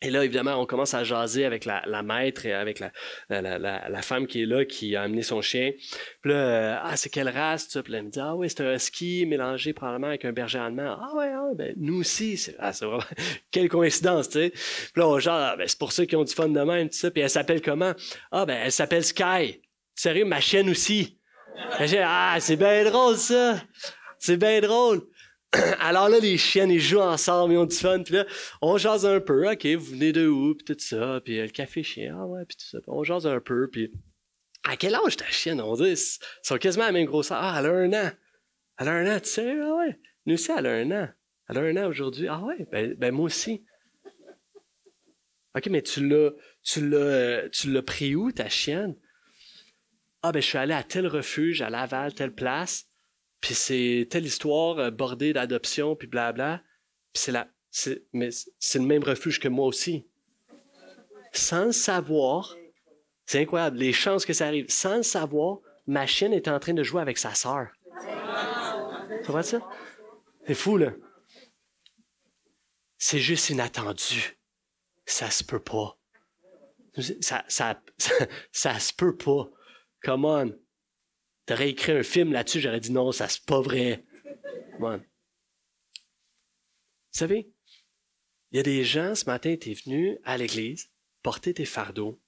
Et là, évidemment, on commence à jaser avec la, maître et avec la, la, femme qui est là, qui a amené son chien. Puis là, euh, ah, c'est quelle race, ça? Puis là, elle me dit, ah oui, c'est un husky mélangé probablement avec un berger allemand. Ah ouais, ah, ben, nous aussi. C'est, ah, vraiment, quelle coïncidence, tu sais. Puis là, on genre, ah, ben, c'est pour ceux qui ont du fun de même, tout ça. Puis elle s'appelle comment? Ah, ben, elle s'appelle Sky. Sérieux, ma chienne aussi. ah, c'est bien drôle, ça. C'est bien drôle. Alors là, les chiennes, ils jouent ensemble, ils ont du fun. Puis là, on jase un peu. OK, vous venez de où? Puis tout ça. Puis euh, le café chien. Ah ouais, puis tout ça. on jase un peu. Puis à quel âge ta chienne? On dit, ils sont quasiment à la même grosseur. Ah, elle a un an. Elle a un an, tu sais? Ah ouais. Nous aussi, elle a un an. Elle a un an aujourd'hui. Ah ouais, ben, ben moi aussi. OK, mais tu l'as, tu l'as, euh, tu l'as pris où, ta chienne? Ah, ben, je suis allé à tel refuge, à Laval, telle place. Puis c'est telle histoire euh, bordée d'adoption, puis blabla. Puis c'est la, c'est, mais c'est le même refuge que moi aussi. Sans le savoir, c'est incroyable, les chances que ça arrive. Sans le savoir, ma chienne était en train de jouer avec sa sœur. Tu vois ça? C'est fou, là. C'est juste inattendu. Ça se peut pas. Ça, ça, ça, ça se peut pas. Come on. T'aurais écrit un film là-dessus, j'aurais dit non, ça c'est pas vrai. Vous savez, il y a des gens, ce matin, tu es venu à l'église, porter tes fardeaux.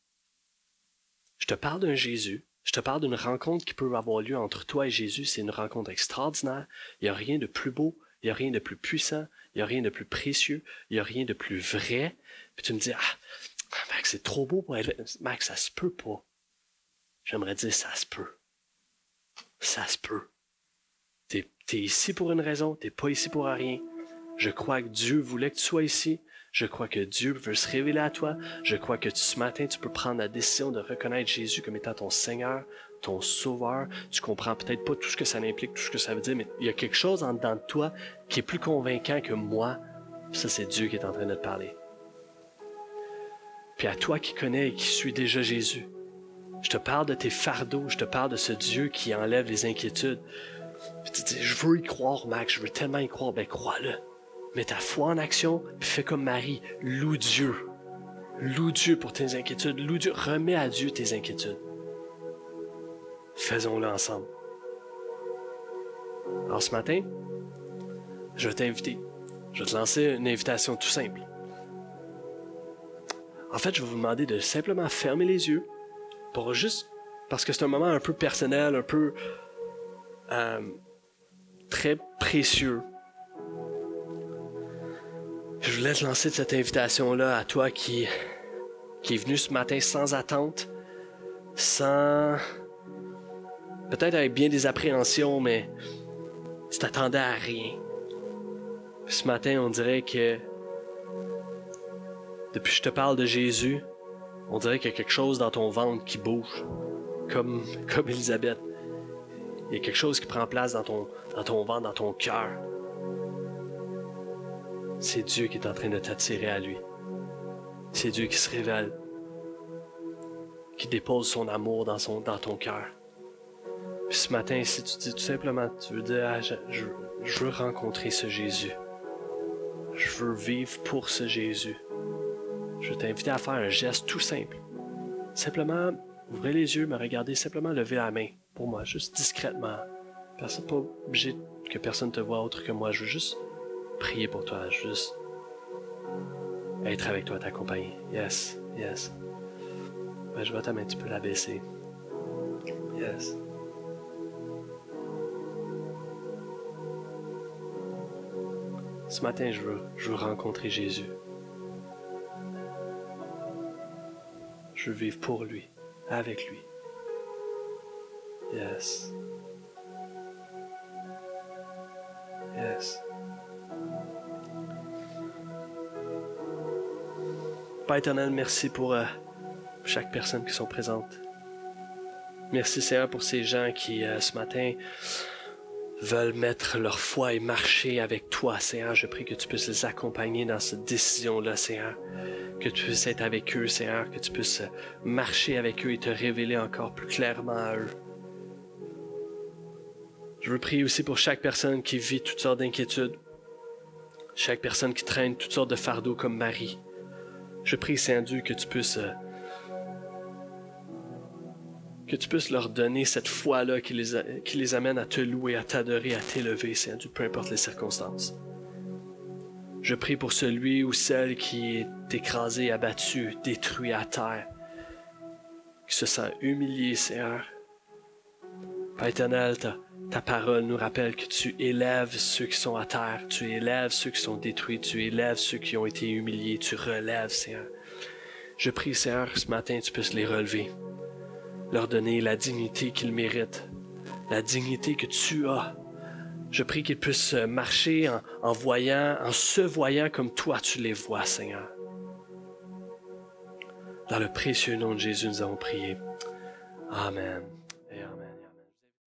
Je te parle d'un Jésus. Je te parle d'une rencontre qui peut avoir lieu entre toi et Jésus. C'est une rencontre extraordinaire. Il n'y a rien de plus beau, il n'y a rien de plus puissant, il n'y a rien de plus précieux, il n'y a rien de plus vrai. Puis tu me dis, ah, Max, c'est trop beau pour être. Max, ça se peut pas. J'aimerais dire, ça se peut ça se peut. Tu es, ici pour une raison, tu pas ici pour rien. Je crois que Dieu voulait que tu sois ici. Je crois que Dieu veut se révéler à toi. Je crois que ce matin, tu peux prendre la décision de reconnaître Jésus comme étant ton Seigneur, ton Sauveur. Tu comprends peut-être pas tout ce que ça implique, tout ce que ça veut dire, mais il y a quelque chose en dedans de toi qui est plus convaincant que moi. Ça, c'est Dieu qui est en train de te parler. Puis à toi qui connais et qui suis déjà Jésus, je te parle de tes fardeaux, je te parle de ce Dieu qui enlève les inquiétudes. tu dis, je veux y croire, Max, je veux tellement y croire. Ben, crois-le. Mets ta foi en action, fais comme Marie. Loue Dieu. Loue Dieu pour tes inquiétudes. Loue Dieu. Remets à Dieu tes inquiétudes. Faisons-le ensemble. Alors ce matin, je vais t'inviter. Je vais te lancer une invitation tout simple. en fait, je vais vous demander de simplement fermer les yeux pour juste parce que c'est un moment un peu personnel, un peu euh, très précieux. Je voulais te lancer cette invitation-là à toi qui, qui est venu ce matin sans attente, sans. Peut-être avec bien des appréhensions, mais tu t'attendais à rien. Ce matin, on dirait que depuis que je te parle de Jésus, on dirait qu'il y a quelque chose dans ton ventre qui bouge, comme, comme Elisabeth. Il y a quelque chose qui prend place dans ton, dans ventre, dans ton cœur. C'est Dieu qui est en train de t'attirer à lui. C'est Dieu qui se révèle, qui dépose son amour dans, son, dans ton cœur. Puis ce matin, si tu dis tout simplement, tu veux dire, ah, je veux rencontrer ce Jésus. Je veux vivre pour ce Jésus. Je veux t'inviter à faire un geste tout simple. Simplement, ouvrez les yeux, me regarder, simplement lever la main pour moi, juste discrètement. Personne pas obligé que personne te voit autre que moi. Je veux juste prier pour toi, juste être avec toi, t'accompagner. Yes, yes. Ben, je vois ta main, tu peux la baisser. Yes. Ce matin, je veux, je veux rencontrer Jésus. Je veux pour lui, avec lui. Yes. Yes. Père éternel, merci pour euh, chaque personne qui sont présentes. Merci Seigneur pour ces gens qui euh, ce matin veulent mettre leur foi et marcher avec toi, Seigneur. Je prie que tu puisses les accompagner dans cette décision-là, Seigneur. Que tu puisses être avec eux, Seigneur. Que tu puisses marcher avec eux et te révéler encore plus clairement à eux. Je veux prier aussi pour chaque personne qui vit toutes sortes d'inquiétudes, chaque personne qui traîne toutes sortes de fardeaux comme Marie. Je prie, Saint-Dieu, que tu puisses euh, que tu puisses leur donner cette foi-là qui les, qui les amène à te louer, à t'adorer, à t'élever, Saint-Dieu, peu importe les circonstances. Je prie pour celui ou celle qui est écrasé, abattu, détruit à terre, qui se sent humilié, Seigneur. Père éternel, ta parole nous rappelle que tu élèves ceux qui sont à terre, tu élèves ceux qui sont détruits, tu élèves ceux qui ont été humiliés, tu relèves, Seigneur. Je prie, Seigneur, ce matin, tu puisses les relever, leur donner la dignité qu'ils méritent, la dignité que tu as. Je prie qu'ils puissent marcher en, voyant, en se voyant comme toi tu les vois, Seigneur. Dans le précieux nom de Jésus, nous avons prié. Amen.